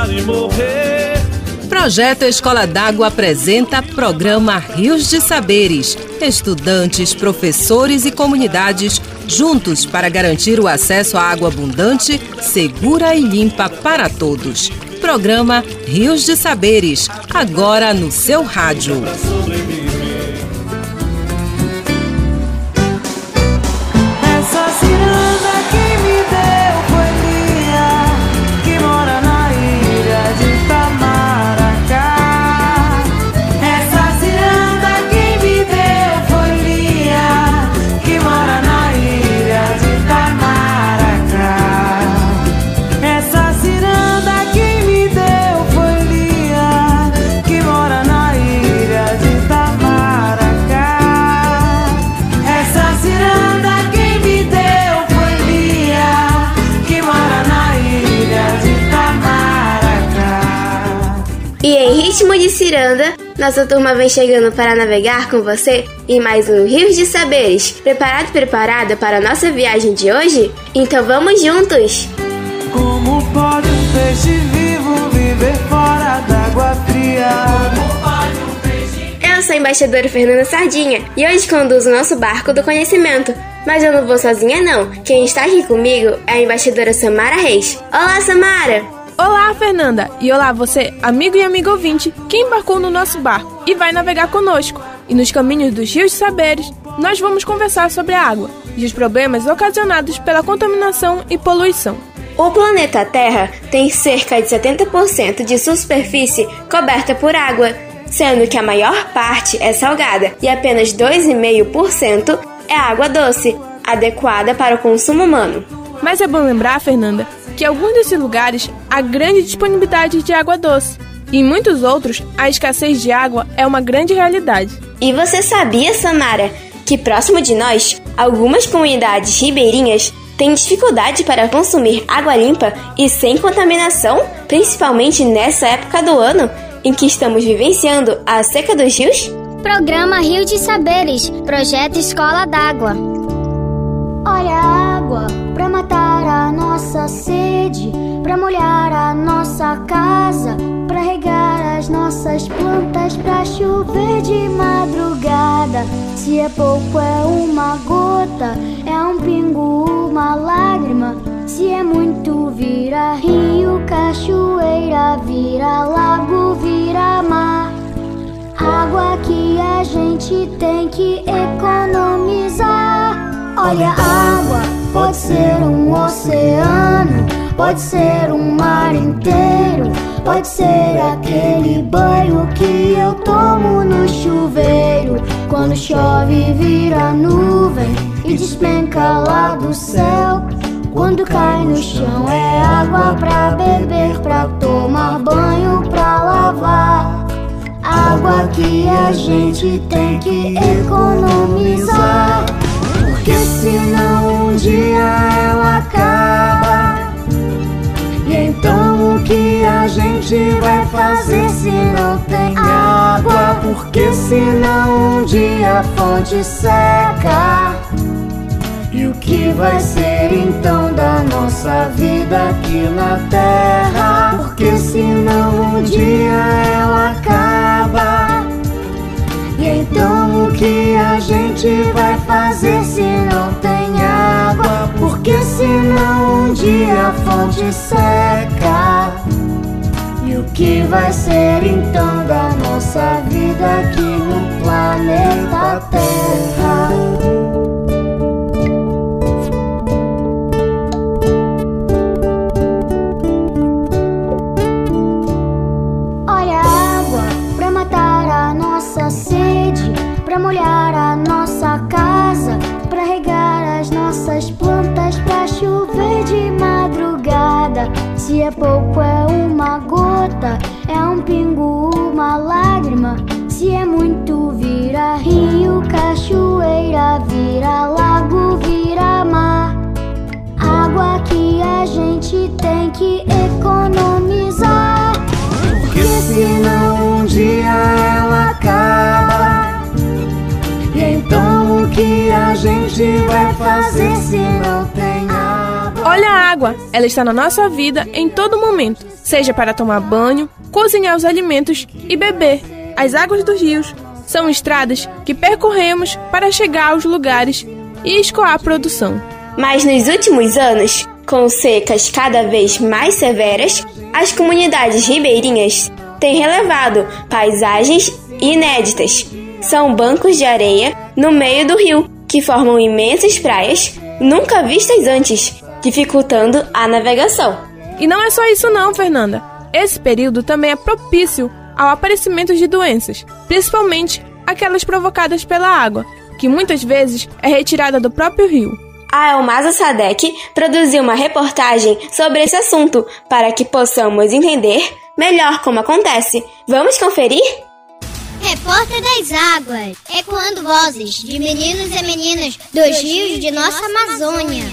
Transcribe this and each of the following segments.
chorar e morrer. Projeto Escola d'Água apresenta programa Rios de Saberes. Estudantes, professores e comunidades juntos para garantir o acesso à água abundante, segura e limpa para todos. Programa Rios de Saberes, agora no seu rádio. Nossa turma vem chegando para navegar com você em mais um Rios de Saberes. Preparado e preparada para a nossa viagem de hoje? Então vamos juntos! Como pode um peixe vivo viver fora d'água fria? Eu sou a embaixadora Fernanda Sardinha e hoje conduzo o nosso barco do conhecimento. Mas eu não vou sozinha não. Quem está aqui comigo é a embaixadora Samara Reis. Olá, Samara! Olá, Fernanda! E olá, você, amigo e amigo ouvinte, que embarcou no nosso barco e vai navegar conosco. E nos caminhos dos rios de saberes, nós vamos conversar sobre a água e os problemas ocasionados pela contaminação e poluição. O planeta Terra tem cerca de 70% de sua superfície coberta por água, sendo que a maior parte é salgada e apenas 2,5% é água doce, adequada para o consumo humano. Mas é bom lembrar, Fernanda, que em alguns desses lugares há grande disponibilidade de água doce. E em muitos outros, a escassez de água é uma grande realidade. E você sabia, Samara, que próximo de nós, algumas comunidades ribeirinhas têm dificuldade para consumir água limpa e sem contaminação, principalmente nessa época do ano em que estamos vivenciando a seca dos rios? Programa Rio de Saberes, projeto Escola d'Água. Olha nossa sede, para molhar a nossa casa, para regar as nossas plantas, para chover de madrugada. Se é pouco é uma gota, é um pingo, uma lágrima. Se é muito vira rio, cachoeira, vira lago, vira mar. Água que a gente tem que economizar. Olha a água ser um oceano, pode ser um mar inteiro, pode ser aquele banho que eu tomo no chuveiro. Quando chove, vira nuvem e despenca lá do céu. Quando cai no chão, é água pra beber, pra tomar banho, pra lavar. Água que a gente tem que economizar. Senão um dia ela acaba. E então o que a gente vai fazer se não tem água? Porque senão um dia a fonte seca. E o que vai ser então da nossa vida aqui na terra? Porque senão um dia ela acaba. E então o que a gente vai fazer se não tem água? Porque senão um dia a fonte seca. E o que vai ser então da nossa vida aqui no planeta Terra? Molhar a nossa casa, para regar as nossas plantas, para chover de madrugada. Se é pouco, é uma gota, é um pingo, que a gente vai fazer se não tem água? Olha a água, ela está na nossa vida em todo momento, seja para tomar banho, cozinhar os alimentos e beber. As águas dos rios são estradas que percorremos para chegar aos lugares e escoar a produção. Mas nos últimos anos, com secas cada vez mais severas, as comunidades ribeirinhas têm relevado paisagens inéditas. São bancos de areia no meio do rio, que formam imensas praias nunca vistas antes, dificultando a navegação. E não é só isso não, Fernanda. Esse período também é propício ao aparecimento de doenças, principalmente aquelas provocadas pela água, que muitas vezes é retirada do próprio rio. A Elmasa Sadek produziu uma reportagem sobre esse assunto para que possamos entender melhor como acontece. Vamos conferir? Repórter das Águas, ecoando vozes de meninos e meninas dos rios de nossa Amazônia.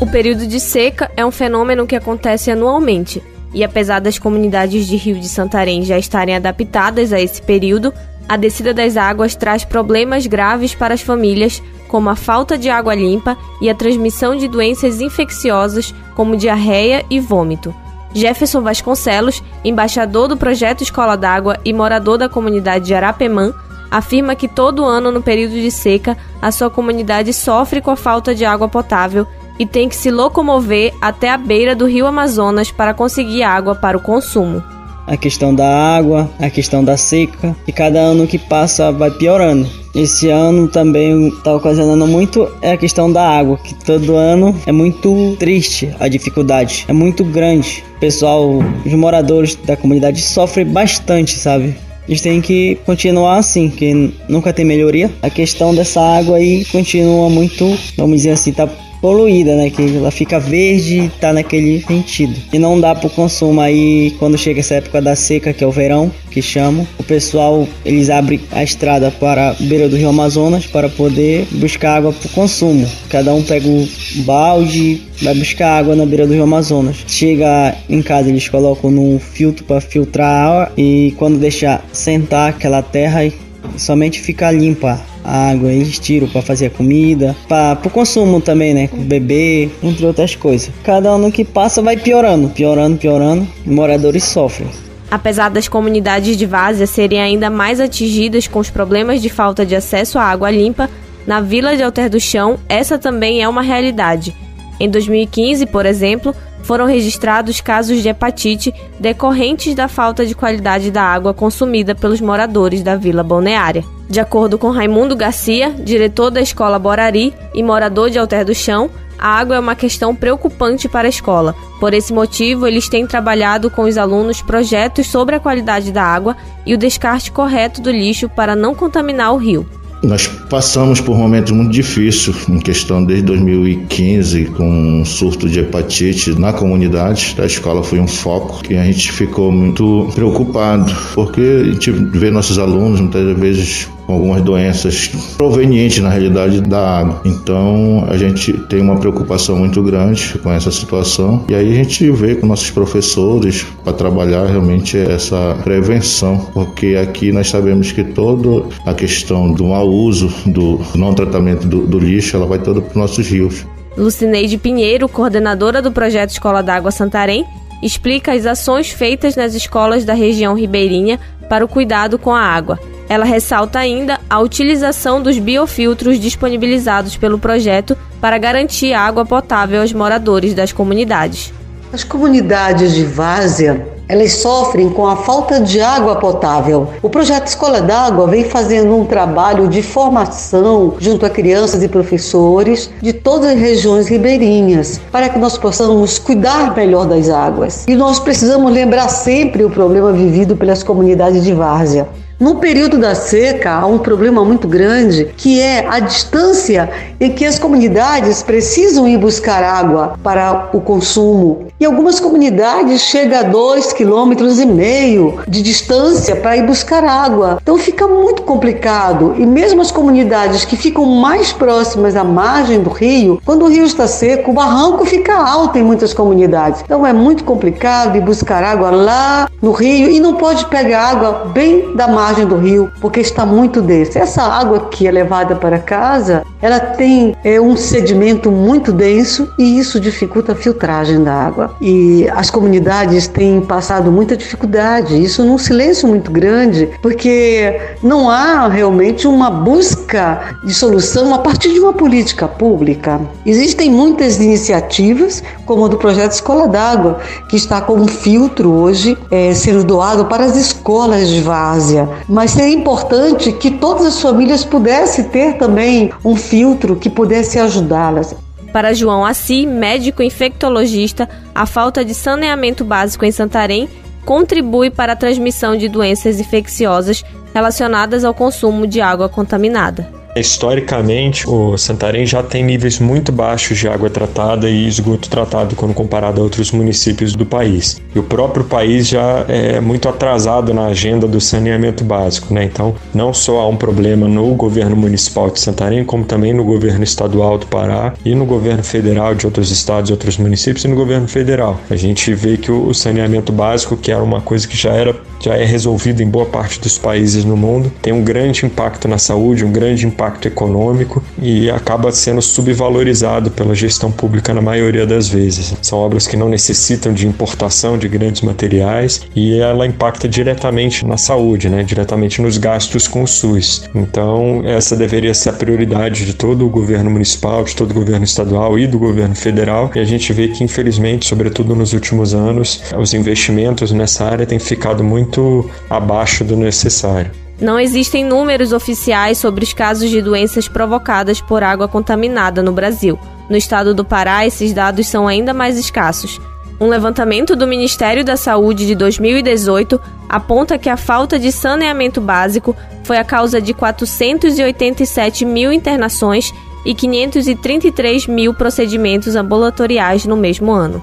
O período de seca é um fenômeno que acontece anualmente, e apesar das comunidades de Rio de Santarém já estarem adaptadas a esse período, a descida das águas traz problemas graves para as famílias, como a falta de água limpa e a transmissão de doenças infecciosas como diarreia e vômito. Jefferson Vasconcelos, embaixador do projeto Escola d'Água e morador da comunidade de Arapemã, afirma que todo ano no período de seca a sua comunidade sofre com a falta de água potável e tem que se locomover até a beira do rio Amazonas para conseguir água para o consumo. A questão da água, a questão da seca, e cada ano que passa vai piorando. Esse ano também está ocasionando muito é a questão da água, que todo ano é muito triste a dificuldade, é muito grande. O pessoal, os moradores da comunidade sofrem bastante, sabe? Gente tem que continuar assim, que nunca tem melhoria. A questão dessa água aí continua muito, vamos dizer assim, tá poluída, né? Que ela fica verde e tá naquele sentido. E não dá pro consumo aí quando chega essa época da seca, que é o verão, que chamam. O pessoal, eles abrem a estrada para a beira do Rio Amazonas para poder buscar água pro consumo. Cada um pega o balde, vai buscar água na beira do Rio Amazonas. Chega em casa, eles colocam num filtro para filtrar a água e quando deixar sentar aquela terra, somente fica limpa água, eles tiram para fazer a comida, para o consumo também, né, beber, entre outras coisas. Cada ano que passa vai piorando, piorando, piorando, e moradores sofrem. Apesar das comunidades de várzea serem ainda mais atingidas com os problemas de falta de acesso à água limpa, na vila de Alter do Chão essa também é uma realidade. Em 2015, por exemplo, foram registrados casos de hepatite decorrentes da falta de qualidade da água consumida pelos moradores da vila balneária. De acordo com Raimundo Garcia, diretor da escola Borari e morador de Alter do Chão, a água é uma questão preocupante para a escola. Por esse motivo, eles têm trabalhado com os alunos projetos sobre a qualidade da água e o descarte correto do lixo para não contaminar o rio. Nós passamos por momentos muito difíceis, em questão desde 2015, com um surto de hepatite na comunidade. A escola foi um foco que a gente ficou muito preocupado, porque a gente vê nossos alunos muitas vezes com algumas doenças provenientes, na realidade, da água. Então, a gente tem uma preocupação muito grande com essa situação e aí a gente vê com nossos professores para trabalhar realmente essa prevenção, porque aqui nós sabemos que toda a questão do mau uso, do não tratamento do, do lixo, ela vai toda para os nossos rios. Lucineide Pinheiro, coordenadora do projeto Escola d'Água Santarém, explica as ações feitas nas escolas da região ribeirinha para o cuidado com a água. Ela ressalta ainda a utilização dos biofiltros disponibilizados pelo projeto para garantir água potável aos moradores das comunidades. As comunidades de várzea elas sofrem com a falta de água potável. O projeto Escola d'Água vem fazendo um trabalho de formação junto a crianças e professores de todas as regiões ribeirinhas, para que nós possamos cuidar melhor das águas. E nós precisamos lembrar sempre o problema vivido pelas comunidades de várzea. No período da seca, há um problema muito grande que é a distância em que as comunidades precisam ir buscar água para o consumo. E algumas comunidades chegam a dois quilômetros e meio de distância para ir buscar água. Então fica muito complicado. E mesmo as comunidades que ficam mais próximas à margem do rio, quando o rio está seco, o barranco fica alto em muitas comunidades. Então é muito complicado ir buscar água lá no rio e não pode pegar água bem da margem do rio porque está muito densa. Essa água que é levada para casa, ela tem é, um sedimento muito denso e isso dificulta a filtragem da água. E as comunidades têm passado muita dificuldade, isso num silêncio muito grande, porque não há realmente uma busca de solução a partir de uma política pública. Existem muitas iniciativas, como a do projeto Escola d'Água, que está com um filtro hoje é, sendo doado para as escolas de várzea. Mas seria importante que todas as famílias pudessem ter também um filtro que pudesse ajudá-las. Para João Assi, médico infectologista, a falta de saneamento básico em Santarém contribui para a transmissão de doenças infecciosas relacionadas ao consumo de água contaminada. Historicamente, o Santarém já tem níveis muito baixos de água tratada e esgoto tratado quando comparado a outros municípios do país. E o próprio país já é muito atrasado na agenda do saneamento básico, né? Então, não só há um problema no governo municipal de Santarém, como também no governo estadual do Pará e no governo federal de outros estados outros municípios e no governo federal. A gente vê que o saneamento básico, que era uma coisa que já era já é resolvido em boa parte dos países no mundo, tem um grande impacto na saúde, um grande impacto econômico e acaba sendo subvalorizado pela gestão pública na maioria das vezes. São obras que não necessitam de importação de grandes materiais e ela impacta diretamente na saúde, né? diretamente nos gastos com o SUS. Então, essa deveria ser a prioridade de todo o governo municipal, de todo o governo estadual e do governo federal. E a gente vê que, infelizmente, sobretudo nos últimos anos, os investimentos nessa área têm ficado muito abaixo do necessário. Não existem números oficiais sobre os casos de doenças provocadas por água contaminada no Brasil. No estado do Pará, esses dados são ainda mais escassos. Um levantamento do Ministério da Saúde de 2018 aponta que a falta de saneamento básico foi a causa de 487 mil internações e 533 mil procedimentos ambulatoriais no mesmo ano.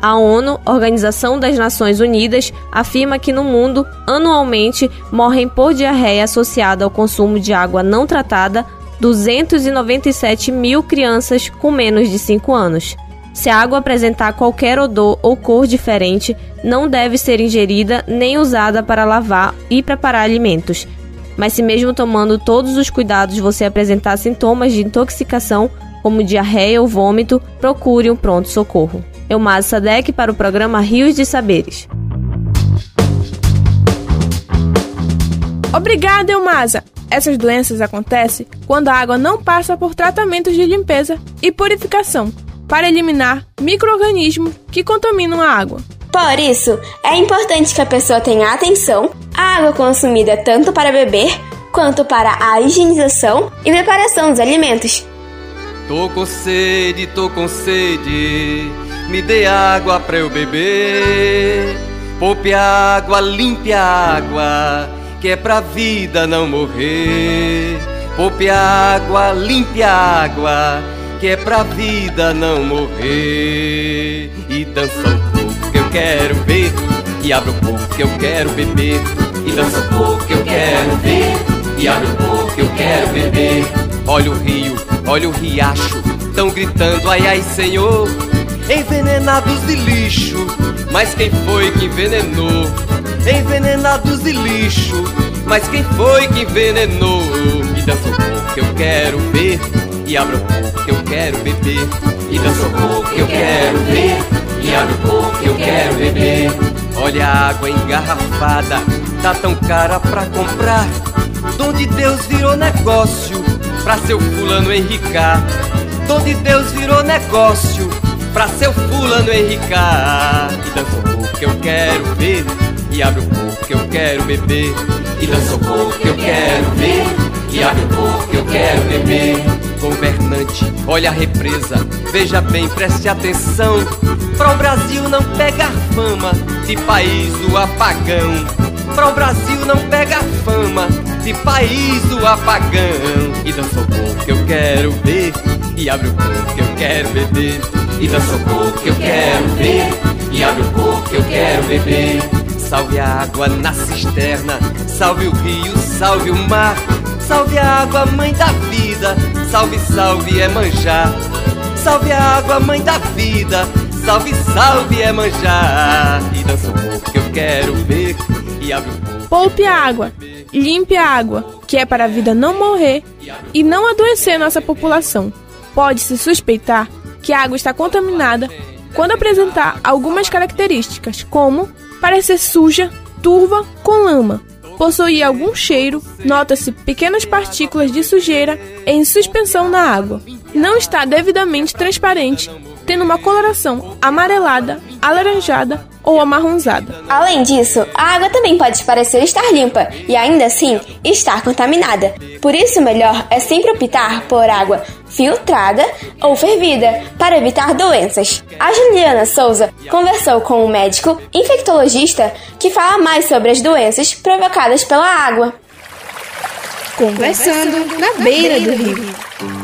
A ONU, Organização das Nações Unidas, afirma que no mundo, anualmente, morrem por diarreia associada ao consumo de água não tratada 297 mil crianças com menos de 5 anos. Se a água apresentar qualquer odor ou cor diferente, não deve ser ingerida nem usada para lavar e preparar alimentos. Mas se mesmo tomando todos os cuidados você apresentar sintomas de intoxicação, como diarreia ou vômito, procure um pronto socorro. Elmaz Sadek para o programa Rios de Saberes. Obrigada, Elmasa! Essas doenças acontecem quando a água não passa por tratamentos de limpeza e purificação para eliminar micro-organismos que contaminam a água. Por isso, é importante que a pessoa tenha atenção à água consumida tanto para beber quanto para a higienização e preparação dos alimentos. Tô com sede, tô com sede, me dê água pra eu beber. Poupe água, limpe a água, que é pra vida não morrer. Poupe água, limpe a água que é pra vida não morrer. E dança um pouco que eu quero ver, e abre um pouco que eu quero beber. E dança um pouco que eu quero ver, e abre um pouco que eu quero beber. Olha o rio, olha o riacho, tão gritando ai ai senhor. Envenenados de lixo, mas quem foi que envenenou? Envenenados de lixo, mas quem foi que envenenou? E dança um pouco que eu quero ver e abre um pouco que eu quero beber. E dança um pouco que eu quero ver. E abre um pouco que eu quero beber. Olha a água engarrafada, tá tão cara pra comprar. Donde Deus virou negócio pra seu fulano enricar. Donde Deus virou negócio pra seu fulano enricar. E dança um pouco que eu quero ver. E abre um pouco que eu quero beber. E dança um pouco que eu quero ver. E abre um pouco que eu quero beber governante, olha a represa, veja bem, preste atenção. Para o Brasil não pegar fama de país do apagão. Para o Brasil não pegar fama de país do apagão. E dança o pouco que eu quero ver, e abre o pouco que eu quero beber. E dança o corpo que eu quero ver, e abre o corpo que eu quero beber. Salve a água na cisterna, salve o rio, salve o mar, salve a água, mãe da vida, salve, salve é manjar. Salve a água, mãe da vida, salve, salve é manjar. E dança o corpo que eu quero ver, e abre o corpo. Poupe a água, limpe a água, que é para a vida não morrer e não adoecer nossa população. Pode-se suspeitar que a água está contaminada quando apresentar algumas características, como parecer suja, turva com lama, possuir algum cheiro, nota-se pequenas partículas de sujeira em suspensão na água, não está devidamente transparente, tendo uma coloração amarelada, alaranjada ou amarronzada. Além disso, a água também pode parecer estar limpa e ainda assim estar contaminada. Por isso, o melhor é sempre optar por água filtrada ou fervida para evitar doenças. A Juliana Souza conversou com um médico infectologista que fala mais sobre as doenças provocadas pela água. Conversando na beira do rio.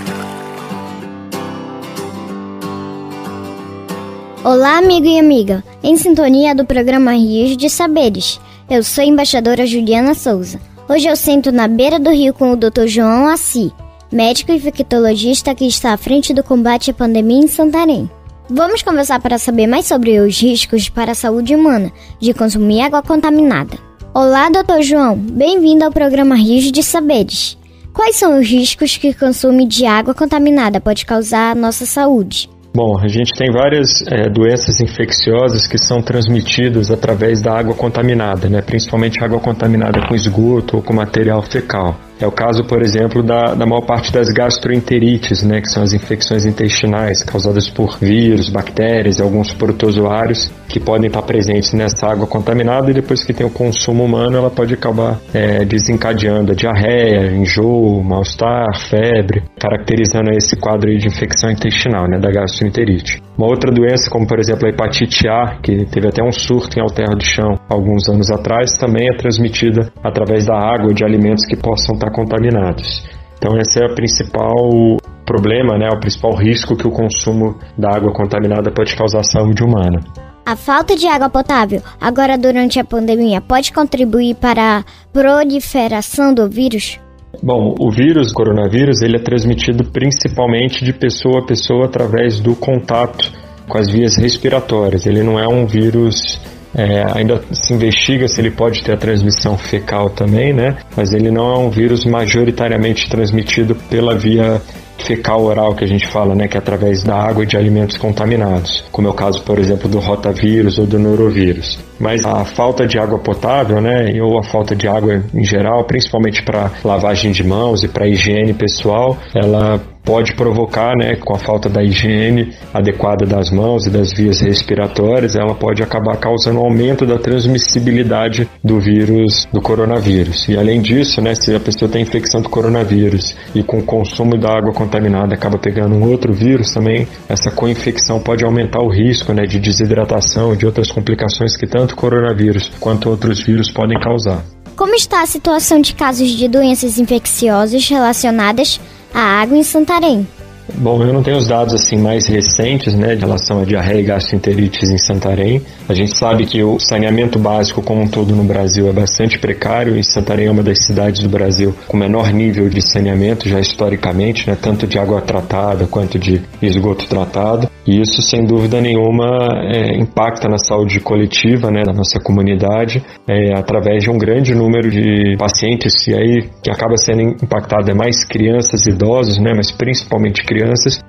Olá, amigo e amiga, em sintonia do programa Rios de Saberes. Eu sou a embaixadora Juliana Souza. Hoje eu sento na beira do rio com o Dr. João Assi, médico infectologista que está à frente do combate à pandemia em Santarém. Vamos conversar para saber mais sobre os riscos para a saúde humana de consumir água contaminada. Olá, Dr. João, bem-vindo ao programa Rios de Saberes. Quais são os riscos que o consumo de água contaminada pode causar à nossa saúde? Bom, a gente tem várias é, doenças infecciosas que são transmitidas através da água contaminada, né? principalmente água contaminada com esgoto ou com material fecal. É o caso, por exemplo, da, da maior parte das gastroenterites, né, que são as infecções intestinais causadas por vírus, bactérias e alguns protozoários que podem estar presentes nessa água contaminada e depois que tem o consumo humano ela pode acabar é, desencadeando a diarreia, enjoo, mal-estar, febre, caracterizando esse quadro de infecção intestinal, né, da gastroenterite. Uma outra doença, como por exemplo a hepatite A, que teve até um surto em Alterra do Chão alguns anos atrás, também é transmitida através da água de alimentos que possam estar contaminados. Então esse é o principal problema, né, o principal risco que o consumo da água contaminada pode causar à saúde humana. A falta de água potável, agora durante a pandemia, pode contribuir para a proliferação do vírus? Bom, o vírus, o coronavírus, ele é transmitido principalmente de pessoa a pessoa através do contato com as vias respiratórias. Ele não é um vírus é, ainda se investiga se ele pode ter a transmissão fecal também, né? Mas ele não é um vírus majoritariamente transmitido pela via fecal oral que a gente fala, né, que é através da água e de alimentos contaminados, como é o caso, por exemplo, do rotavírus ou do norovírus. Mas a falta de água potável, né, ou a falta de água em geral, principalmente para lavagem de mãos e para higiene pessoal, ela pode provocar, né, com a falta da higiene adequada das mãos e das vias respiratórias, ela pode acabar causando um aumento da transmissibilidade do vírus do coronavírus. E além disso, né, se a pessoa tem infecção do coronavírus e com o consumo da água contaminada acaba pegando um outro vírus também, essa co-infecção pode aumentar o risco, né, de desidratação e de outras complicações que tanto o coronavírus quanto outros vírus podem causar. Como está a situação de casos de doenças infecciosas relacionadas à água em Santarém? Bom, eu não tenho os dados assim mais recentes, né, de relação à diarreia e gastroenterites em Santarém. A gente sabe que o saneamento básico como um todo no Brasil é bastante precário e Santarém é uma das cidades do Brasil com menor nível de saneamento já historicamente, né, tanto de água tratada quanto de esgoto tratado. E isso, sem dúvida nenhuma, é, impacta na saúde coletiva né, da nossa comunidade é, através de um grande número de pacientes, e aí que acaba sendo impactado é mais crianças idosos, né, mas principalmente crianças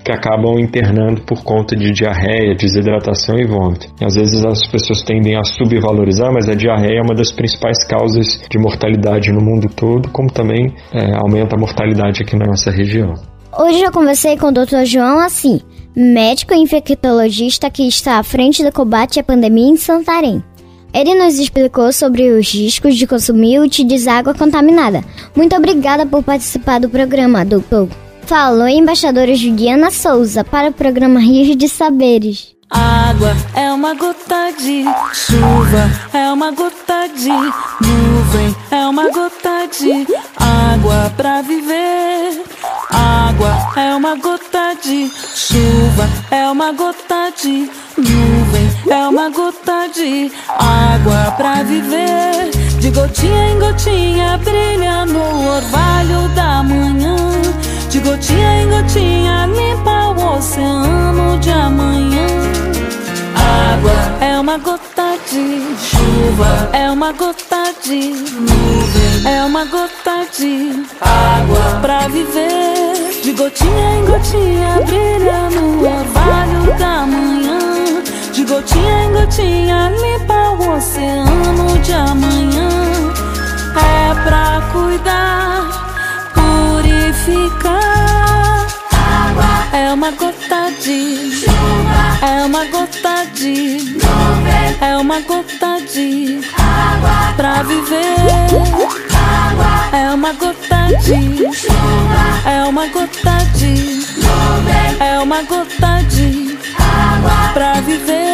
que acabam internando por conta de diarreia, desidratação e vômito. E às vezes as pessoas tendem a subvalorizar, mas a diarreia é uma das principais causas de mortalidade no mundo todo, como também é, aumenta a mortalidade aqui na nossa região. Hoje eu conversei com o Dr. João assim médico infectologista que está à frente do combate à pandemia em Santarém. Ele nos explicou sobre os riscos de consumir e utilizar água contaminada. Muito obrigada por participar do programa, doutor. Falou embaixadora Juliana Souza para o programa Rios de Saberes. Água é uma gota de chuva, é uma gota de nuvem, é uma gota de água para viver. Água é uma gota de chuva, é uma gota de nuvem, é uma gota de água pra viver. De gotinha em gotinha brilha no orvalho da manhã. De gotinha em gotinha limpa o oceano de amanhã. Água é uma gota de chuva, é uma gota de nuvem, é uma gota de água pra viver. De gotinha em gotinha brilha no orvalho da manhã. De gotinha em gotinha limpa o oceano de amanhã. É pra cuidar, purificar. Água é uma gota de chuva, é uma gota de nuvem, é uma gota de água pra viver. Água é uma gota de chuva, é uma gota de nuvem, é uma gota de água pra viver.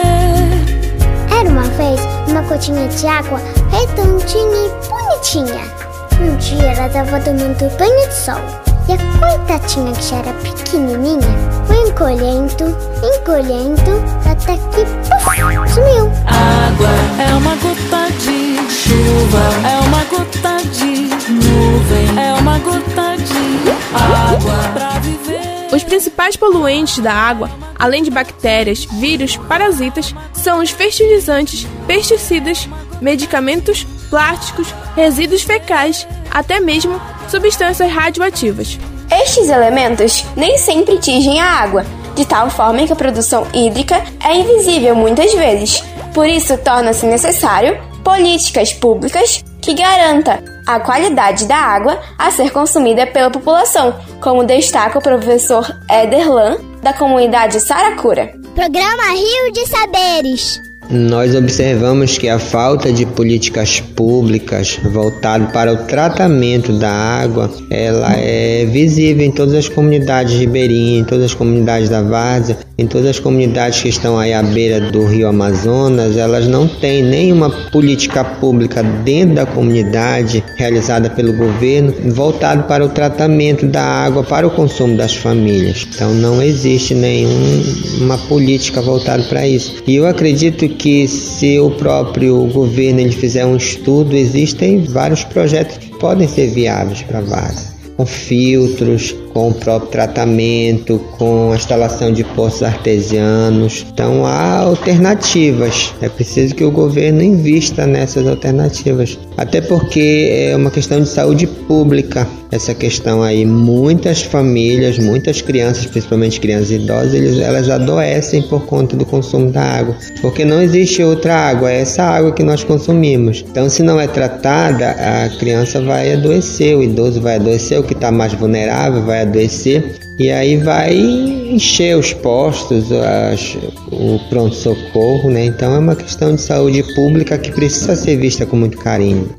Era uma vez uma gotinha de água redondinha e bonitinha. Um dia ela tava tomando banho de sol. E a coitadinha que já era pequenininha foi encolhendo, encolhendo, até que puf, sumiu. Água é uma gota de chuva, é uma gota de nuvem, é uma gota de água pra viver. Os principais poluentes da água, além de bactérias, vírus, parasitas, são os fertilizantes, pesticidas, medicamentos, plásticos, resíduos fecais, até mesmo substâncias radioativas. Estes elementos nem sempre atingem a água, de tal forma que a produção hídrica é invisível muitas vezes. Por isso, torna-se necessário políticas públicas que garanta a qualidade da água a ser consumida pela população, como destaca o professor Ederlan, da comunidade Saracura. Programa Rio de Saberes. Nós observamos que a falta de políticas públicas voltado para o tratamento da água, ela é visível em todas as comunidades ribeirinhas, em todas as comunidades da várzea, em todas as comunidades que estão aí à beira do Rio Amazonas, elas não têm nenhuma política pública dentro da comunidade realizada pelo governo voltado para o tratamento da água para o consumo das famílias. Então não existe nenhuma política voltada para isso. E eu acredito que se o próprio governo ele fizer um estudo, existem vários projetos que podem ser viáveis para várzea com filtros, com o próprio tratamento, com a instalação de poços artesianos. Então há alternativas. É preciso que o governo invista nessas alternativas. Até porque é uma questão de saúde pública. Essa questão aí, muitas famílias, muitas crianças, principalmente crianças idosas, eles, elas adoecem por conta do consumo da água, porque não existe outra água, é essa água que nós consumimos. Então, se não é tratada, a criança vai adoecer, o idoso vai adoecer, o que está mais vulnerável vai adoecer e aí vai encher os postos, as, o pronto-socorro, né? Então é uma questão de saúde pública que precisa ser vista com muito carinho.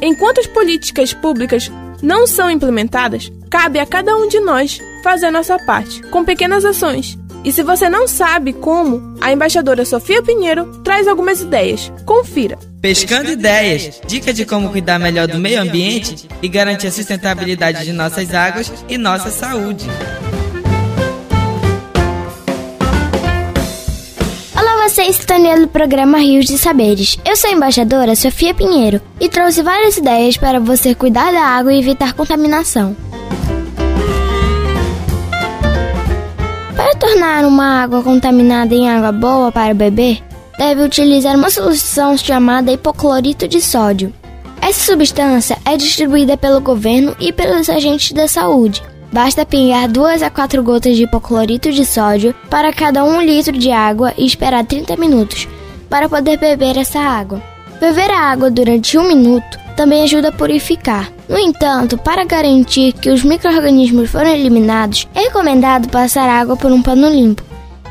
Enquanto as políticas públicas não são implementadas, cabe a cada um de nós fazer a nossa parte, com pequenas ações. E se você não sabe como, a embaixadora Sofia Pinheiro traz algumas ideias. Confira. Pescando Ideias dica de como cuidar melhor do meio ambiente e garantir a sustentabilidade de nossas águas e nossa saúde. Olá, você está no programa Rios de Saberes. Eu sou a embaixadora Sofia Pinheiro e trouxe várias ideias para você cuidar da água e evitar contaminação. Tornar uma água contaminada em água boa para beber, deve utilizar uma solução chamada hipoclorito de sódio. Essa substância é distribuída pelo governo e pelos agentes da saúde. Basta pingar 2 a 4 gotas de hipoclorito de sódio para cada 1 litro de água e esperar 30 minutos para poder beber essa água. Beber a água durante um minuto também ajuda a purificar. No entanto, para garantir que os micro-organismos foram eliminados, é recomendado passar água por um pano limpo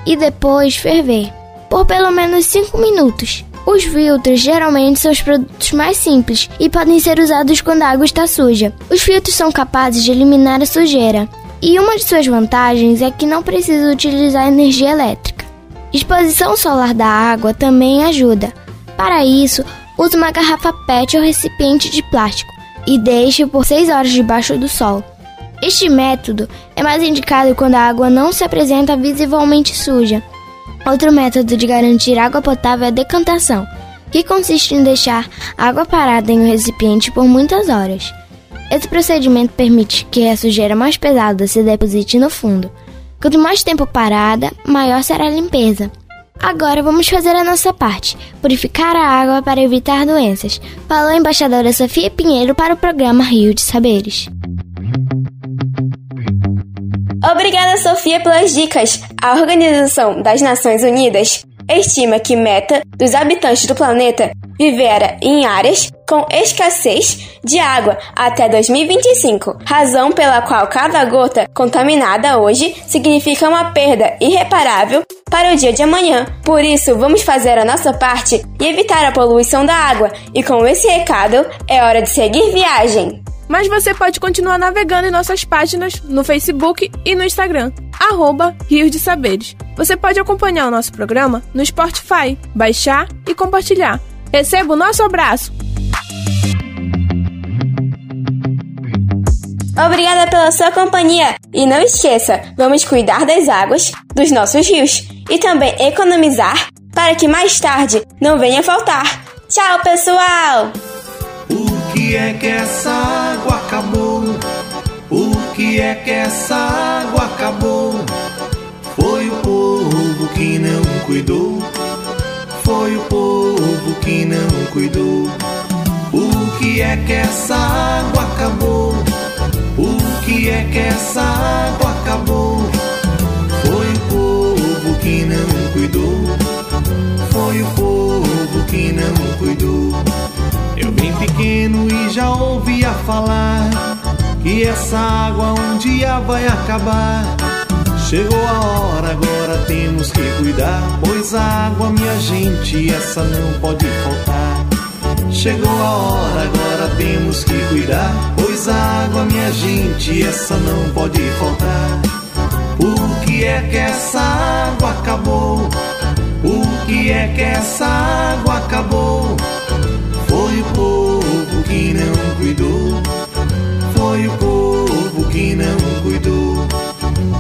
e depois ferver por pelo menos 5 minutos. Os filtros geralmente são os produtos mais simples e podem ser usados quando a água está suja. Os filtros são capazes de eliminar a sujeira, e uma de suas vantagens é que não precisa utilizar energia elétrica. Exposição solar da água também ajuda. Para isso, use uma garrafa PET ou recipiente de plástico e deixe por 6 horas debaixo do sol. Este método é mais indicado quando a água não se apresenta visivelmente suja. Outro método de garantir água potável é a decantação, que consiste em deixar a água parada em um recipiente por muitas horas. Esse procedimento permite que a sujeira mais pesada se deposite no fundo. Quanto mais tempo parada, maior será a limpeza. Agora vamos fazer a nossa parte: purificar a água para evitar doenças. Falou a embaixadora Sofia Pinheiro para o programa Rio de Saberes. Obrigada, Sofia, pelas dicas. A Organização das Nações Unidas estima que meta dos habitantes do planeta vivera em áreas com escassez de água até 2025, razão pela qual cada gota contaminada hoje significa uma perda irreparável para o dia de amanhã. Por isso, vamos fazer a nossa parte e evitar a poluição da água. E com esse recado, é hora de seguir viagem. Mas você pode continuar navegando em nossas páginas no Facebook e no Instagram, arroba Rios de Saberes. Você pode acompanhar o nosso programa no Spotify, baixar e compartilhar. Receba o nosso abraço! Obrigada pela sua companhia e não esqueça, vamos cuidar das águas dos nossos rios e também economizar para que mais tarde não venha faltar. Tchau, pessoal! que é que essa água acabou? Por que é que essa água acabou? Foi o povo que não cuidou. O que não cuidou. Por que é que essa água acabou? Por que é que essa água acabou? Foi o povo que não cuidou. Foi o povo que não cuidou. Eu bem pequeno e já ouvia falar que essa água um dia vai acabar. Chegou a hora, agora temos que cuidar, pois a água, minha gente, essa não pode faltar. Chegou a hora, agora temos que cuidar, pois a água, minha gente, essa não pode faltar. Por que é que essa água acabou? Por que é que essa água acabou? Foi o povo que não cuidou. Foi o povo.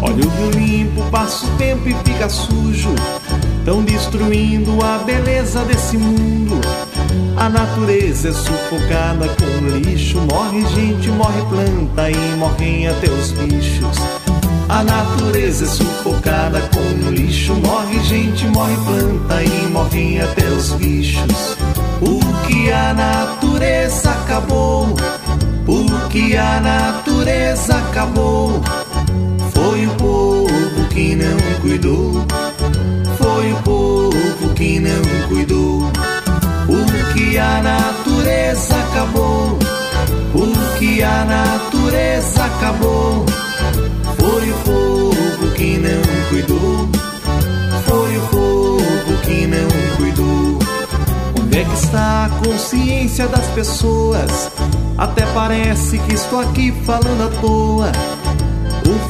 Olha o rio limpo, passa o tempo e fica sujo. Tão destruindo a beleza desse mundo. A natureza é sufocada com lixo. Morre gente, morre planta e morrem até os bichos. A natureza é sufocada com lixo. Morre gente, morre planta e morrem até os bichos. Porque a natureza acabou. Porque a natureza acabou. Foi o povo que não cuidou. Foi o povo que não cuidou. Porque a natureza acabou. Porque a natureza acabou. Foi o povo que não cuidou. Foi o povo que não cuidou. Onde é que está a consciência das pessoas? Até parece que estou aqui falando à toa.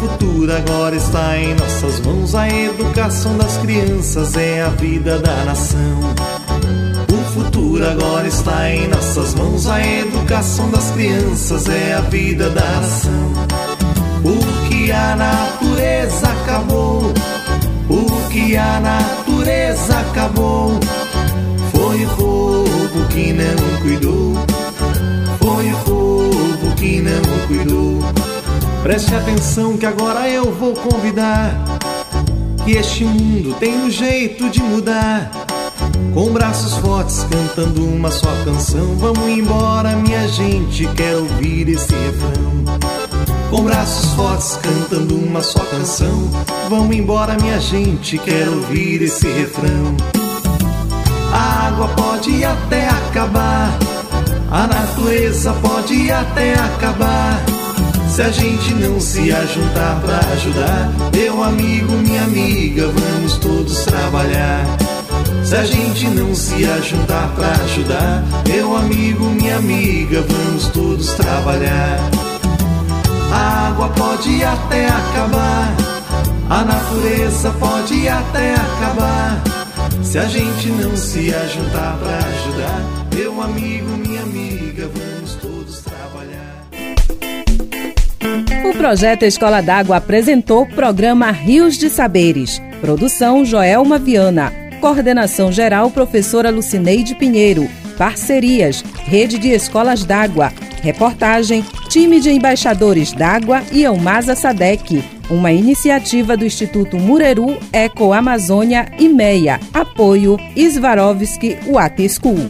O futuro agora está em nossas mãos. A educação das crianças é a vida da nação. O futuro agora está em nossas mãos. A educação das crianças é a vida da nação. Porque a natureza acabou. Porque a natureza acabou. Foi o povo que não cuidou. Preste atenção que agora eu vou convidar. Que este mundo tem um jeito de mudar. Com braços fortes cantando uma só canção. Vamos embora, minha gente, quero ouvir esse refrão. Com braços fortes cantando uma só canção. Vamos embora, minha gente, quero ouvir esse refrão. A água pode até acabar, a natureza pode até acabar. Se a gente não se ajuntar pra ajudar, meu amigo, minha amiga, vamos todos trabalhar. Se a gente não se ajuntar pra ajudar, meu amigo, minha amiga, vamos todos trabalhar. A água pode até acabar, a natureza pode até acabar. Se a gente não se ajuntar pra ajudar, meu amigo, minha O Projeto Escola d'Água apresentou programa Rios de Saberes. Produção Joelma Viana. Coordenação geral Professora Lucineide Pinheiro. Parcerias Rede de Escolas d'Água. Reportagem Time de Embaixadores d'Água e Elmasa Sadec. Uma iniciativa do Instituto Mureru, Eco Amazônia e MEIA. Apoio Svarovski Water School.